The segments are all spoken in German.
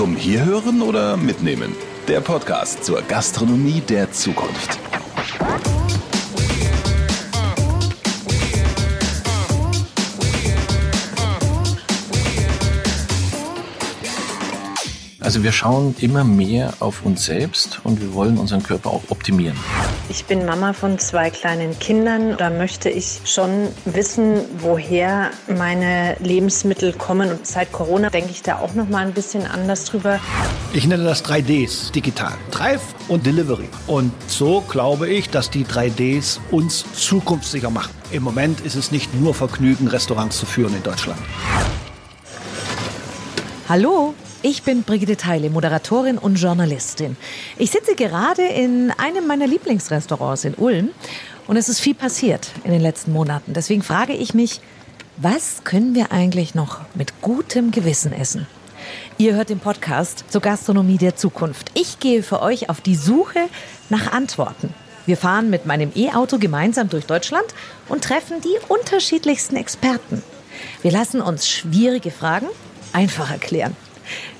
Zum Hierhören oder Mitnehmen? Der Podcast zur Gastronomie der Zukunft. Also wir schauen immer mehr auf uns selbst und wir wollen unseren Körper auch optimieren. Ich bin Mama von zwei kleinen Kindern. Da möchte ich schon wissen, woher meine Lebensmittel kommen. Und seit Corona denke ich da auch noch mal ein bisschen anders drüber. Ich nenne das 3Ds digital. Drive und Delivery. Und so glaube ich, dass die 3Ds uns zukunftssicher machen. Im Moment ist es nicht nur Vergnügen, Restaurants zu führen in Deutschland. Hallo, ich bin Brigitte Teile, Moderatorin und Journalistin. Ich sitze gerade in einem meiner Lieblingsrestaurants in Ulm und es ist viel passiert in den letzten Monaten. Deswegen frage ich mich, was können wir eigentlich noch mit gutem Gewissen essen? Ihr hört den Podcast zur Gastronomie der Zukunft. Ich gehe für euch auf die Suche nach Antworten. Wir fahren mit meinem E-Auto gemeinsam durch Deutschland und treffen die unterschiedlichsten Experten. Wir lassen uns schwierige Fragen einfach erklären.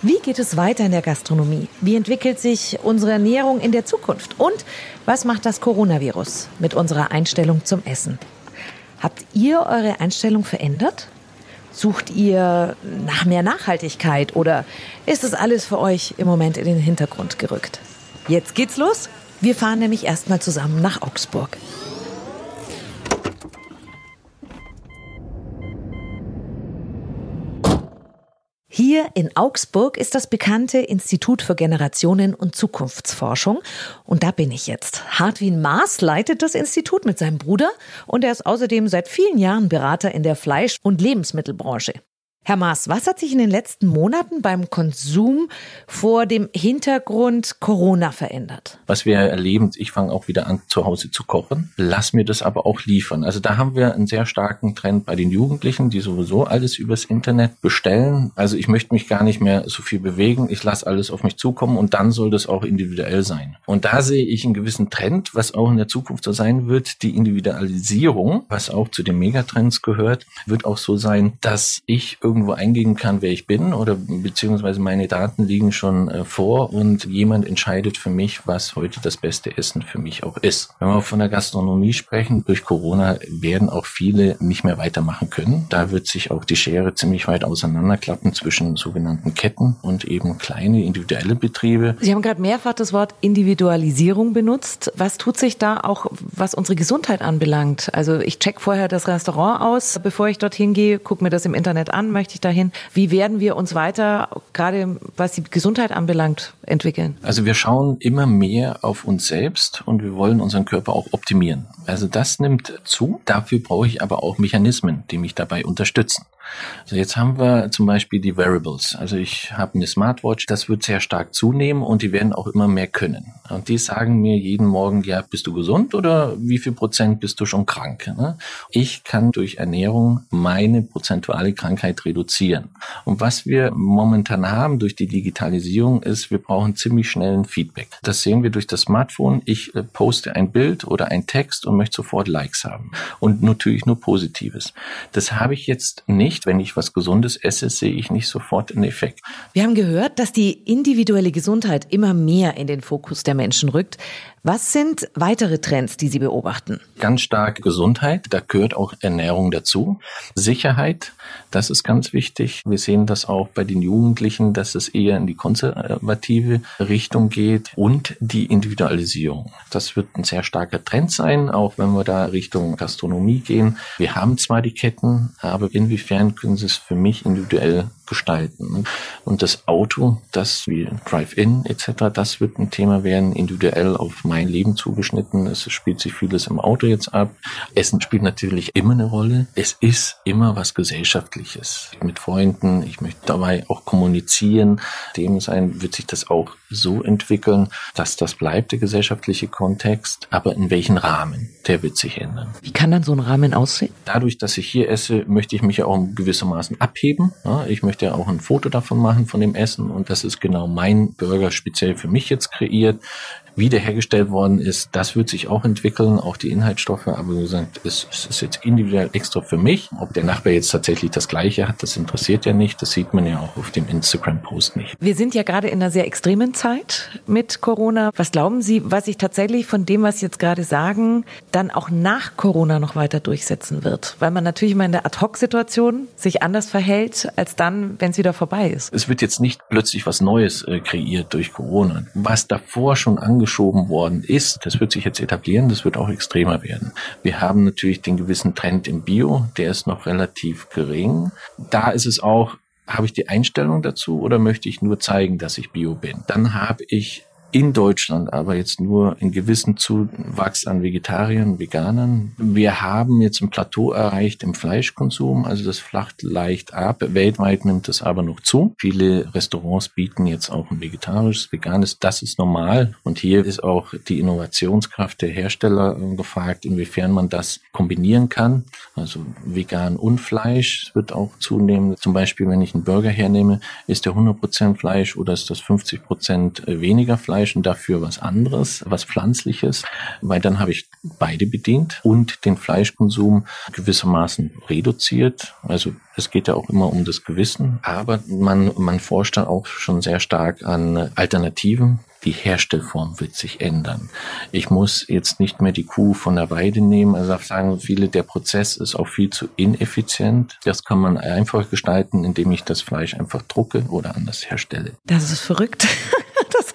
Wie geht es weiter in der Gastronomie? Wie entwickelt sich unsere Ernährung in der Zukunft? Und was macht das Coronavirus mit unserer Einstellung zum Essen? Habt ihr eure Einstellung verändert? Sucht ihr nach mehr Nachhaltigkeit oder ist das alles für euch im Moment in den Hintergrund gerückt? Jetzt geht's los. Wir fahren nämlich erstmal zusammen nach Augsburg. Hier in Augsburg ist das bekannte Institut für Generationen und Zukunftsforschung. Und da bin ich jetzt. Hartwin Maas leitet das Institut mit seinem Bruder und er ist außerdem seit vielen Jahren Berater in der Fleisch- und Lebensmittelbranche. Herr Maas, was hat sich in den letzten Monaten beim Konsum vor dem Hintergrund Corona verändert? Was wir erleben, ich fange auch wieder an, zu Hause zu kochen, lass mir das aber auch liefern. Also da haben wir einen sehr starken Trend bei den Jugendlichen, die sowieso alles übers Internet bestellen. Also ich möchte mich gar nicht mehr so viel bewegen, ich lasse alles auf mich zukommen und dann soll das auch individuell sein. Und da sehe ich einen gewissen Trend, was auch in der Zukunft so sein wird, die Individualisierung, was auch zu den Megatrends gehört, wird auch so sein, dass ich irgendwo eingeben kann, wer ich bin oder beziehungsweise meine Daten liegen schon äh, vor und jemand entscheidet für mich, was heute das beste Essen für mich auch ist. Wenn wir von der Gastronomie sprechen, durch Corona werden auch viele nicht mehr weitermachen können. Da wird sich auch die Schere ziemlich weit auseinanderklappen zwischen sogenannten Ketten und eben kleine individuelle Betriebe. Sie haben gerade mehrfach das Wort Individualisierung benutzt. Was tut sich da auch, was unsere Gesundheit anbelangt? Also ich check vorher das Restaurant aus, bevor ich dorthin gehe, gucke mir das im Internet an, möchte ich dahin. Wie werden wir uns weiter, gerade was die Gesundheit anbelangt, entwickeln? Also wir schauen immer mehr auf uns selbst und wir wollen unseren Körper auch optimieren. Also das nimmt zu. Dafür brauche ich aber auch Mechanismen, die mich dabei unterstützen. Also jetzt haben wir zum Beispiel die Wearables. Also ich habe eine Smartwatch, das wird sehr stark zunehmen und die werden auch immer mehr können. Und die sagen mir jeden Morgen, ja, bist du gesund oder wie viel Prozent bist du schon krank? Ne? Ich kann durch Ernährung meine prozentuale Krankheit reduzieren. Und was wir momentan haben durch die Digitalisierung ist, wir brauchen ziemlich schnellen Feedback. Das sehen wir durch das Smartphone. Ich äh, poste ein Bild oder ein Text und möchte sofort Likes haben. Und natürlich nur Positives. Das habe ich jetzt nicht nicht, wenn ich was Gesundes esse, sehe ich nicht sofort einen Effekt. Wir haben gehört, dass die individuelle Gesundheit immer mehr in den Fokus der Menschen rückt. Was sind weitere Trends, die Sie beobachten? Ganz stark Gesundheit, da gehört auch Ernährung dazu. Sicherheit, das ist ganz wichtig. Wir sehen das auch bei den Jugendlichen, dass es eher in die konservative Richtung geht und die Individualisierung. Das wird ein sehr starker Trend sein, auch wenn wir da Richtung Gastronomie gehen. Wir haben zwar die Ketten, aber inwiefern können Sie es für mich individuell gestalten. Und das Auto, das wie Drive-In etc., das wird ein Thema werden, individuell auf mein Leben zugeschnitten. Es spielt sich vieles im Auto jetzt ab. Essen spielt natürlich immer eine Rolle. Es ist immer was Gesellschaftliches. Mit Freunden, ich möchte dabei auch kommunizieren. Dem sein wird sich das auch so entwickeln, dass das bleibt, der gesellschaftliche Kontext. Aber in welchen Rahmen? Der wird sich ändern. Wie kann dann so ein Rahmen aussehen? Dadurch, dass ich hier esse, möchte ich mich ja auch gewissermaßen abheben. Ich möchte ja auch ein Foto davon machen von dem Essen und das ist genau mein Burger speziell für mich jetzt kreiert. Wiederhergestellt worden ist, das wird sich auch entwickeln, auch die Inhaltsstoffe. Aber wie gesagt, es, es ist jetzt individuell extra für mich. Ob der Nachbar jetzt tatsächlich das Gleiche hat, das interessiert ja nicht. Das sieht man ja auch auf dem Instagram-Post nicht. Wir sind ja gerade in einer sehr extremen Zeit mit Corona. Was glauben Sie, was sich tatsächlich von dem, was Sie jetzt gerade sagen, dann auch nach Corona noch weiter durchsetzen wird? Weil man natürlich immer in der Ad-Hoc-Situation sich anders verhält, als dann, wenn es wieder vorbei ist. Es wird jetzt nicht plötzlich was Neues äh, kreiert durch Corona. Was davor schon angeschoben worden ist, das wird sich jetzt etablieren, das wird auch extremer werden. Wir haben natürlich den gewissen Trend im Bio, der ist noch relativ gering. Da ist es auch, habe ich die Einstellung dazu oder möchte ich nur zeigen, dass ich Bio bin? Dann habe ich in Deutschland aber jetzt nur einen gewissen Zuwachs an Vegetariern, Veganern. Wir haben jetzt ein Plateau erreicht im Fleischkonsum, also das flacht leicht ab. Weltweit nimmt es aber noch zu. Viele Restaurants bieten jetzt auch ein vegetarisches, veganes. Das ist normal. Und hier ist auch die Innovationskraft der Hersteller gefragt, inwiefern man das kombinieren kann. Also vegan und Fleisch wird auch zunehmen. Zum Beispiel, wenn ich einen Burger hernehme, ist der 100% Fleisch oder ist das 50% weniger Fleisch? Fleisch und dafür was anderes, was Pflanzliches, weil dann habe ich beide bedient und den Fleischkonsum gewissermaßen reduziert. Also es geht ja auch immer um das Gewissen, aber man, man forscht dann auch schon sehr stark an Alternativen, die Herstellform wird sich ändern. Ich muss jetzt nicht mehr die Kuh von der Weide nehmen. Also sagen viele, der Prozess ist auch viel zu ineffizient. Das kann man einfach gestalten, indem ich das Fleisch einfach drucke oder anders herstelle. Das ist verrückt.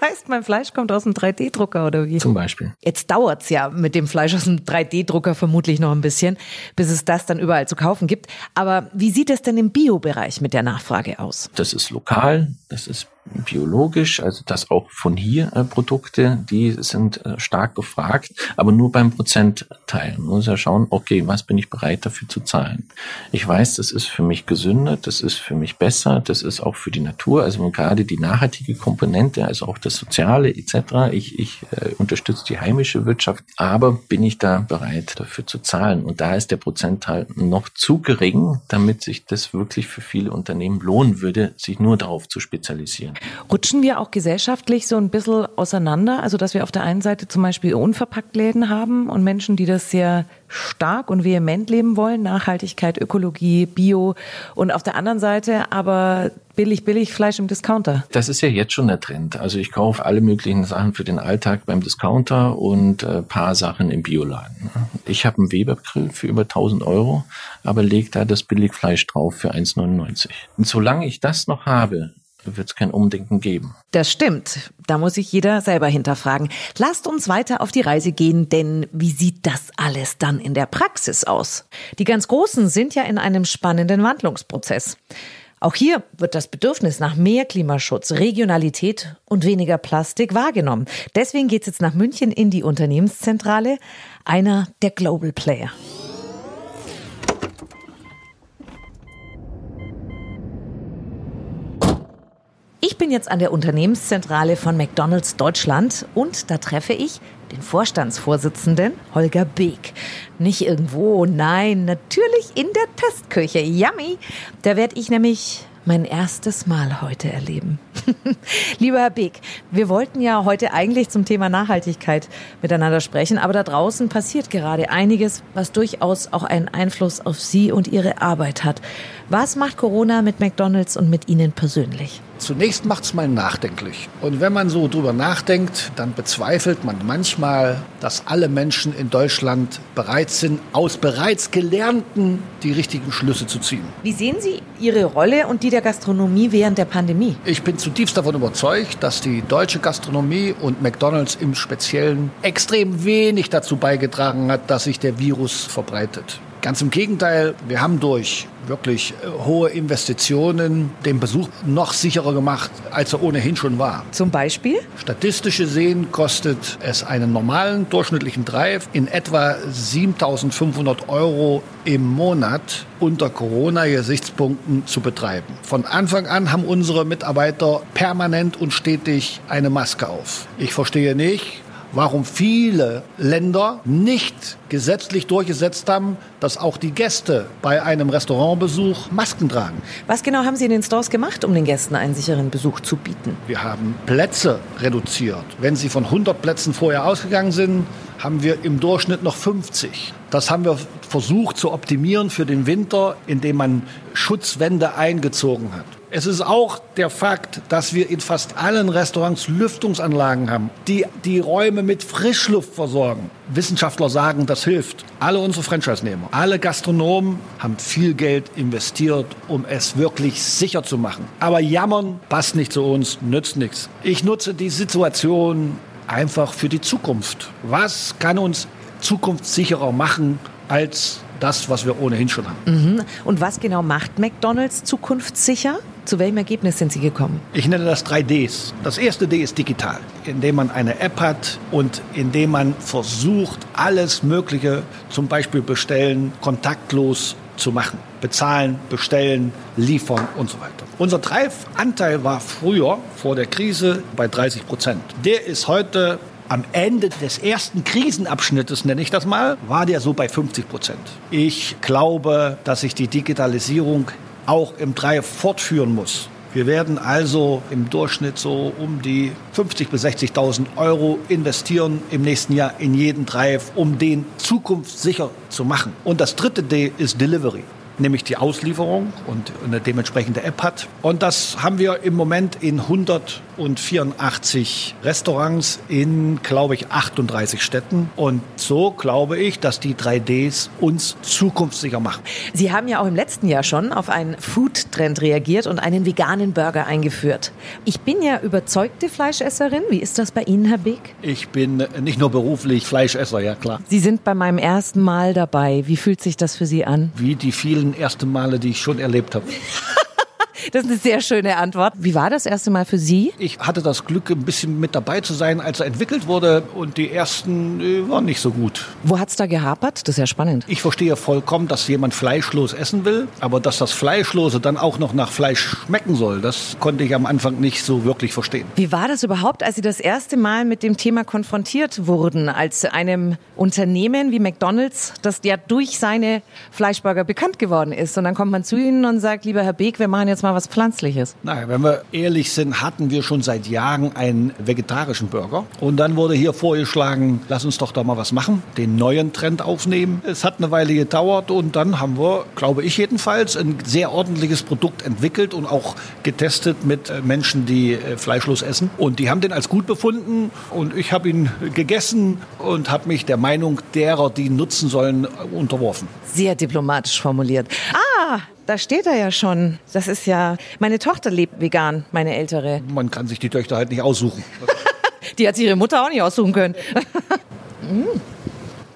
Das heißt, mein Fleisch kommt aus einem 3D-Drucker oder wie? Zum Beispiel. Jetzt dauert's ja mit dem Fleisch aus einem 3D-Drucker vermutlich noch ein bisschen, bis es das dann überall zu kaufen gibt. Aber wie sieht es denn im Bio-Bereich mit der Nachfrage aus? Das ist lokal, das ist biologisch, also das auch von hier äh, Produkte, die sind äh, stark gefragt, aber nur beim Prozentteil. Man muss ja schauen, okay, was bin ich bereit dafür zu zahlen? Ich weiß, das ist für mich gesünder, das ist für mich besser, das ist auch für die Natur, also gerade die nachhaltige Komponente, also auch das Soziale etc. Ich, ich äh, unterstütze die heimische Wirtschaft, aber bin ich da bereit dafür zu zahlen? Und da ist der Prozentteil noch zu gering, damit sich das wirklich für viele Unternehmen lohnen würde, sich nur darauf zu spezialisieren. Rutschen wir auch gesellschaftlich so ein bisschen auseinander? Also, dass wir auf der einen Seite zum Beispiel Unverpacktläden haben und Menschen, die das sehr stark und vehement leben wollen, Nachhaltigkeit, Ökologie, Bio und auf der anderen Seite aber billig, billig Fleisch im Discounter. Das ist ja jetzt schon der Trend. Also ich kaufe alle möglichen Sachen für den Alltag beim Discounter und äh, paar Sachen im Bioladen. Ich habe einen Webergrill für über 1000 Euro, aber leg da das Billigfleisch drauf für 1,99. Und solange ich das noch habe, wird es kein Umdenken geben. Das stimmt. Da muss sich jeder selber hinterfragen. Lasst uns weiter auf die Reise gehen, denn wie sieht das alles dann in der Praxis aus? Die ganz Großen sind ja in einem spannenden Wandlungsprozess. Auch hier wird das Bedürfnis nach mehr Klimaschutz, Regionalität und weniger Plastik wahrgenommen. Deswegen geht es jetzt nach München in die Unternehmenszentrale, einer der Global Player. Bin jetzt an der Unternehmenszentrale von McDonald's Deutschland und da treffe ich den Vorstandsvorsitzenden Holger Beek. Nicht irgendwo, nein, natürlich in der Testküche. Yummy! Da werde ich nämlich mein erstes Mal heute erleben. Lieber Herr Beek, wir wollten ja heute eigentlich zum Thema Nachhaltigkeit miteinander sprechen, aber da draußen passiert gerade einiges, was durchaus auch einen Einfluss auf Sie und Ihre Arbeit hat. Was macht Corona mit McDonald's und mit Ihnen persönlich? Zunächst macht es mal nachdenklich. Und wenn man so drüber nachdenkt, dann bezweifelt man manchmal, dass alle Menschen in Deutschland bereit sind, aus bereits Gelernten die richtigen Schlüsse zu ziehen. Wie sehen Sie Ihre Rolle und die der Gastronomie während der Pandemie? Ich bin zutiefst davon überzeugt, dass die deutsche Gastronomie und McDonald's im Speziellen extrem wenig dazu beigetragen hat, dass sich der Virus verbreitet. Ganz im Gegenteil, wir haben durch wirklich äh, hohe Investitionen den Besuch noch sicherer gemacht, als er ohnehin schon war. Zum Beispiel? Statistisch gesehen kostet es einen normalen durchschnittlichen Drive in etwa 7500 Euro im Monat unter Corona-Gesichtspunkten zu betreiben. Von Anfang an haben unsere Mitarbeiter permanent und stetig eine Maske auf. Ich verstehe nicht, warum viele Länder nicht gesetzlich durchgesetzt haben, dass auch die Gäste bei einem Restaurantbesuch Masken tragen. Was genau haben Sie in den Stores gemacht, um den Gästen einen sicheren Besuch zu bieten? Wir haben Plätze reduziert. Wenn Sie von 100 Plätzen vorher ausgegangen sind, haben wir im Durchschnitt noch 50. Das haben wir versucht zu optimieren für den Winter, indem man Schutzwände eingezogen hat. Es ist auch der Fakt, dass wir in fast allen Restaurants Lüftungsanlagen haben, die die Räume mit Frischluft versorgen. Wissenschaftler sagen, das hilft. Alle unsere Franchise-Nehmer, alle Gastronomen haben viel Geld investiert, um es wirklich sicher zu machen. Aber jammern passt nicht zu uns, nützt nichts. Ich nutze die Situation einfach für die Zukunft. Was kann uns zukunftssicherer machen als das, was wir ohnehin schon haben. Mhm. Und was genau macht McDonald's zukunftssicher? Zu welchem Ergebnis sind Sie gekommen? Ich nenne das 3Ds. Das erste D ist digital, indem man eine App hat und indem man versucht, alles Mögliche, zum Beispiel bestellen, kontaktlos zu machen. Bezahlen, bestellen, liefern und so weiter. Unser Drive-Anteil war früher, vor der Krise, bei 30 Prozent. Der ist heute am Ende des ersten Krisenabschnittes, nenne ich das mal, war der so bei 50 Prozent. Ich glaube, dass sich die Digitalisierung auch im Drive fortführen muss. Wir werden also im Durchschnitt so um die 50.000 bis 60.000 Euro investieren im nächsten Jahr in jeden Drive, um den zukunftssicher zu machen. Und das dritte D ist Delivery nämlich die Auslieferung und eine dementsprechende App hat. Und das haben wir im Moment in 184 Restaurants in, glaube ich, 38 Städten. Und so glaube ich, dass die 3Ds uns zukunftssicher machen. Sie haben ja auch im letzten Jahr schon auf einen Food-Trend reagiert und einen veganen Burger eingeführt. Ich bin ja überzeugte Fleischesserin. Wie ist das bei Ihnen, Herr Beek? Ich bin nicht nur beruflich Fleischesser, ja klar. Sie sind bei meinem ersten Mal dabei. Wie fühlt sich das für Sie an? Wie die vielen ersten Male, die ich schon erlebt habe. Das ist eine sehr schöne Antwort. Wie war das erste Mal für Sie? Ich hatte das Glück, ein bisschen mit dabei zu sein, als er entwickelt wurde. Und die ersten äh, waren nicht so gut. Wo hat es da gehapert? Das ist ja spannend. Ich verstehe vollkommen, dass jemand fleischlos essen will. Aber dass das Fleischlose dann auch noch nach Fleisch schmecken soll, das konnte ich am Anfang nicht so wirklich verstehen. Wie war das überhaupt, als Sie das erste Mal mit dem Thema konfrontiert wurden? Als einem Unternehmen wie McDonald's, das ja durch seine Fleischburger bekannt geworden ist. Und dann kommt man zu Ihnen und sagt, lieber Herr Beek, wir machen jetzt mal was Pflanzliches. Nein, wenn wir ehrlich sind, hatten wir schon seit Jahren einen vegetarischen Burger. Und dann wurde hier vorgeschlagen, lass uns doch da mal was machen, den neuen Trend aufnehmen. Es hat eine Weile gedauert und dann haben wir, glaube ich jedenfalls, ein sehr ordentliches Produkt entwickelt und auch getestet mit äh, Menschen, die äh, fleischlos essen. Und die haben den als gut befunden und ich habe ihn gegessen und habe mich der Meinung derer, die ihn nutzen sollen, unterworfen. Sehr diplomatisch formuliert. Ah, da steht er ja schon. Das ist ja. Meine Tochter lebt vegan, meine ältere. Man kann sich die Töchter halt nicht aussuchen. die hat sich ihre Mutter auch nicht aussuchen können. mm,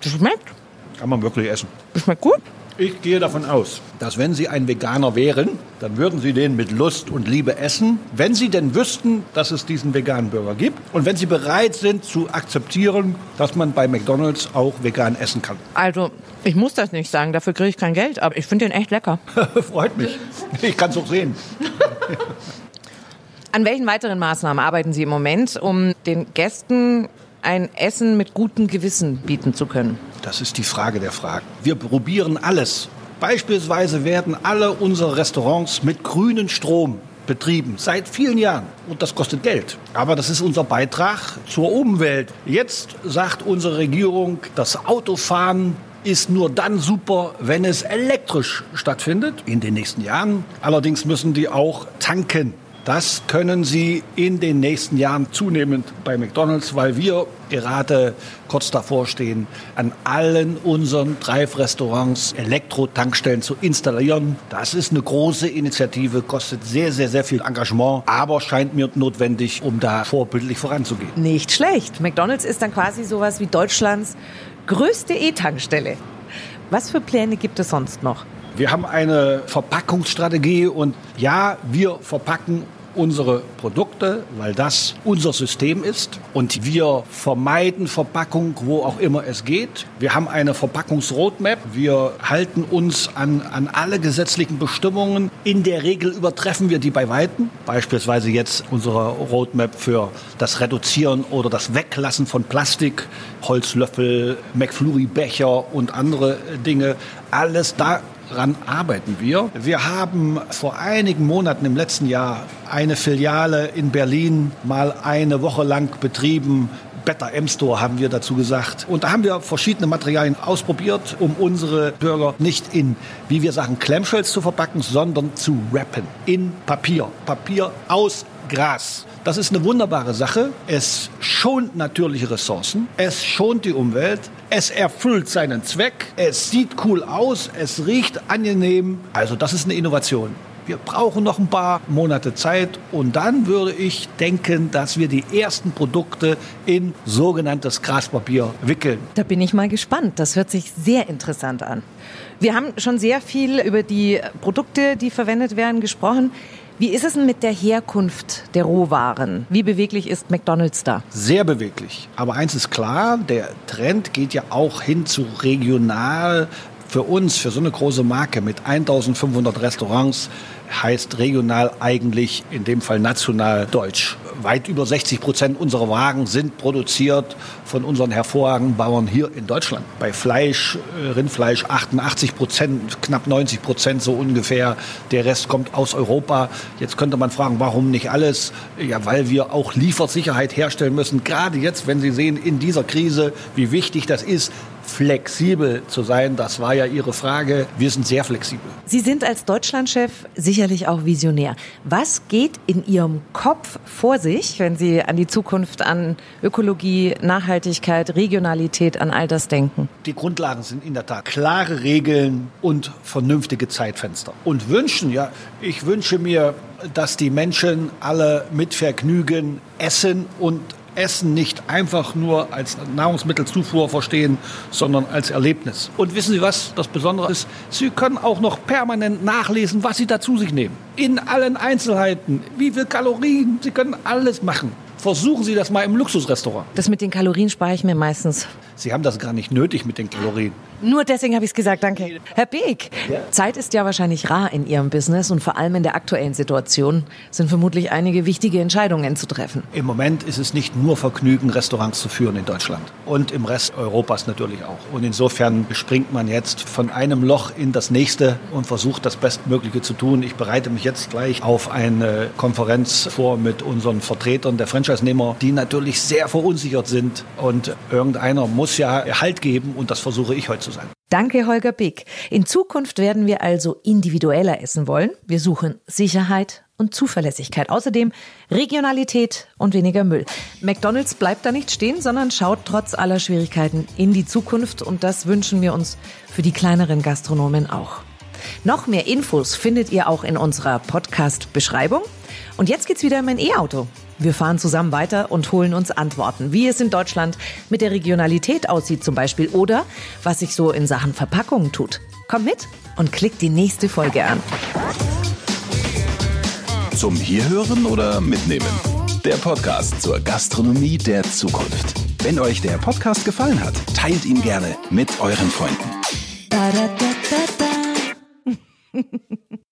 das schmeckt. Kann man wirklich essen. Das schmeckt gut. Ich gehe davon aus, dass wenn Sie ein Veganer wären, dann würden Sie den mit Lust und Liebe essen, wenn Sie denn wüssten, dass es diesen veganen Burger gibt und wenn Sie bereit sind zu akzeptieren, dass man bei McDonald's auch vegan essen kann. Also, ich muss das nicht sagen, dafür kriege ich kein Geld, aber ich finde den echt lecker. Freut mich. Ich kann es auch sehen. An welchen weiteren Maßnahmen arbeiten Sie im Moment, um den Gästen ein Essen mit gutem Gewissen bieten zu können? Das ist die Frage der Fragen. Wir probieren alles. Beispielsweise werden alle unsere Restaurants mit grünem Strom betrieben, seit vielen Jahren. Und das kostet Geld. Aber das ist unser Beitrag zur Umwelt. Jetzt sagt unsere Regierung, das Autofahren ist nur dann super, wenn es elektrisch stattfindet in den nächsten Jahren. Allerdings müssen die auch tanken. Das können Sie in den nächsten Jahren zunehmend bei McDonald's, weil wir gerade kurz davor stehen, an allen unseren Drive-Restaurants Elektro-Tankstellen zu installieren. Das ist eine große Initiative, kostet sehr, sehr, sehr viel Engagement, aber scheint mir notwendig, um da vorbildlich voranzugehen. Nicht schlecht. McDonald's ist dann quasi sowas wie Deutschlands größte E-Tankstelle. Was für Pläne gibt es sonst noch? Wir haben eine Verpackungsstrategie und ja, wir verpacken unsere Produkte, weil das unser System ist und wir vermeiden Verpackung, wo auch immer es geht. Wir haben eine Verpackungsroadmap. Wir halten uns an, an alle gesetzlichen Bestimmungen. In der Regel übertreffen wir die bei Weitem. Beispielsweise jetzt unsere Roadmap für das Reduzieren oder das Weglassen von Plastik, Holzlöffel, McFlurry-Becher und andere Dinge. Alles da Daran arbeiten wir. Wir haben vor einigen Monaten im letzten Jahr eine Filiale in Berlin mal eine Woche lang betrieben. Better M-Store haben wir dazu gesagt. Und da haben wir verschiedene Materialien ausprobiert, um unsere Burger nicht in, wie wir sagen, Clamshells zu verpacken, sondern zu wrappen. In Papier. Papier aus Gras. Das ist eine wunderbare Sache. Es schont natürliche Ressourcen, es schont die Umwelt, es erfüllt seinen Zweck, es sieht cool aus, es riecht angenehm. Also das ist eine Innovation. Wir brauchen noch ein paar Monate Zeit und dann würde ich denken, dass wir die ersten Produkte in sogenanntes Graspapier wickeln. Da bin ich mal gespannt. Das hört sich sehr interessant an. Wir haben schon sehr viel über die Produkte, die verwendet werden, gesprochen. Wie ist es denn mit der Herkunft der Rohwaren? Wie beweglich ist McDonald's da? Sehr beweglich. Aber eins ist klar, der Trend geht ja auch hin zu regional. Für uns, für so eine große Marke mit 1500 Restaurants, heißt regional eigentlich in dem Fall national deutsch. Weit über 60 Prozent unserer Wagen sind produziert von unseren hervorragenden Bauern hier in Deutschland. Bei Fleisch, äh, Rindfleisch 88 Prozent, knapp 90 Prozent so ungefähr. Der Rest kommt aus Europa. Jetzt könnte man fragen, warum nicht alles? Ja, weil wir auch Liefersicherheit herstellen müssen. Gerade jetzt, wenn Sie sehen, in dieser Krise, wie wichtig das ist, flexibel zu sein. Das war ja Ihre Frage. Wir sind sehr flexibel. Sie sind als Deutschlandchef sicherlich auch visionär. Was geht in Ihrem Kopf vor sich, wenn Sie an die Zukunft, an Ökologie, Nachhaltigkeit, Regionalität, an all das denken? Die Grundlagen sind in der Tat klare Regeln und vernünftige Zeitfenster. Und wünschen, ja, ich wünsche mir, dass die Menschen alle mit Vergnügen essen und Essen nicht einfach nur als Nahrungsmittelzufuhr verstehen, sondern als Erlebnis. Und wissen Sie, was das Besondere ist? Sie können auch noch permanent nachlesen, was Sie da zu sich nehmen. In allen Einzelheiten. Wie viel Kalorien. Sie können alles machen. Versuchen Sie das mal im Luxusrestaurant. Das mit den Kalorien spare ich mir meistens. Sie haben das gar nicht nötig mit den Kalorien. Nur deswegen habe ich es gesagt, danke. Herr Beek, ja. Zeit ist ja wahrscheinlich rar in Ihrem Business und vor allem in der aktuellen Situation sind vermutlich einige wichtige Entscheidungen zu treffen. Im Moment ist es nicht nur Vergnügen, Restaurants zu führen in Deutschland und im Rest Europas natürlich auch. Und insofern springt man jetzt von einem Loch in das nächste und versucht das Bestmögliche zu tun. Ich bereite mich jetzt gleich auf eine Konferenz vor mit unseren Vertretern der Franchise-Nehmer, die natürlich sehr verunsichert sind und irgendeiner muss ja Halt geben und das versuche ich heute zu sein. Danke, Holger Bick. In Zukunft werden wir also individueller essen wollen. Wir suchen Sicherheit und Zuverlässigkeit. Außerdem Regionalität und weniger Müll. McDonald's bleibt da nicht stehen, sondern schaut trotz aller Schwierigkeiten in die Zukunft und das wünschen wir uns für die kleineren Gastronomen auch. Noch mehr Infos findet ihr auch in unserer Podcast-Beschreibung. Und jetzt geht's wieder in mein E-Auto. Wir fahren zusammen weiter und holen uns Antworten, wie es in Deutschland mit der Regionalität aussieht zum Beispiel oder was sich so in Sachen Verpackungen tut. Komm mit und klick die nächste Folge an. Zum Hierhören oder Mitnehmen? Der Podcast zur Gastronomie der Zukunft. Wenn euch der Podcast gefallen hat, teilt ihn gerne mit euren Freunden. Da, da, da,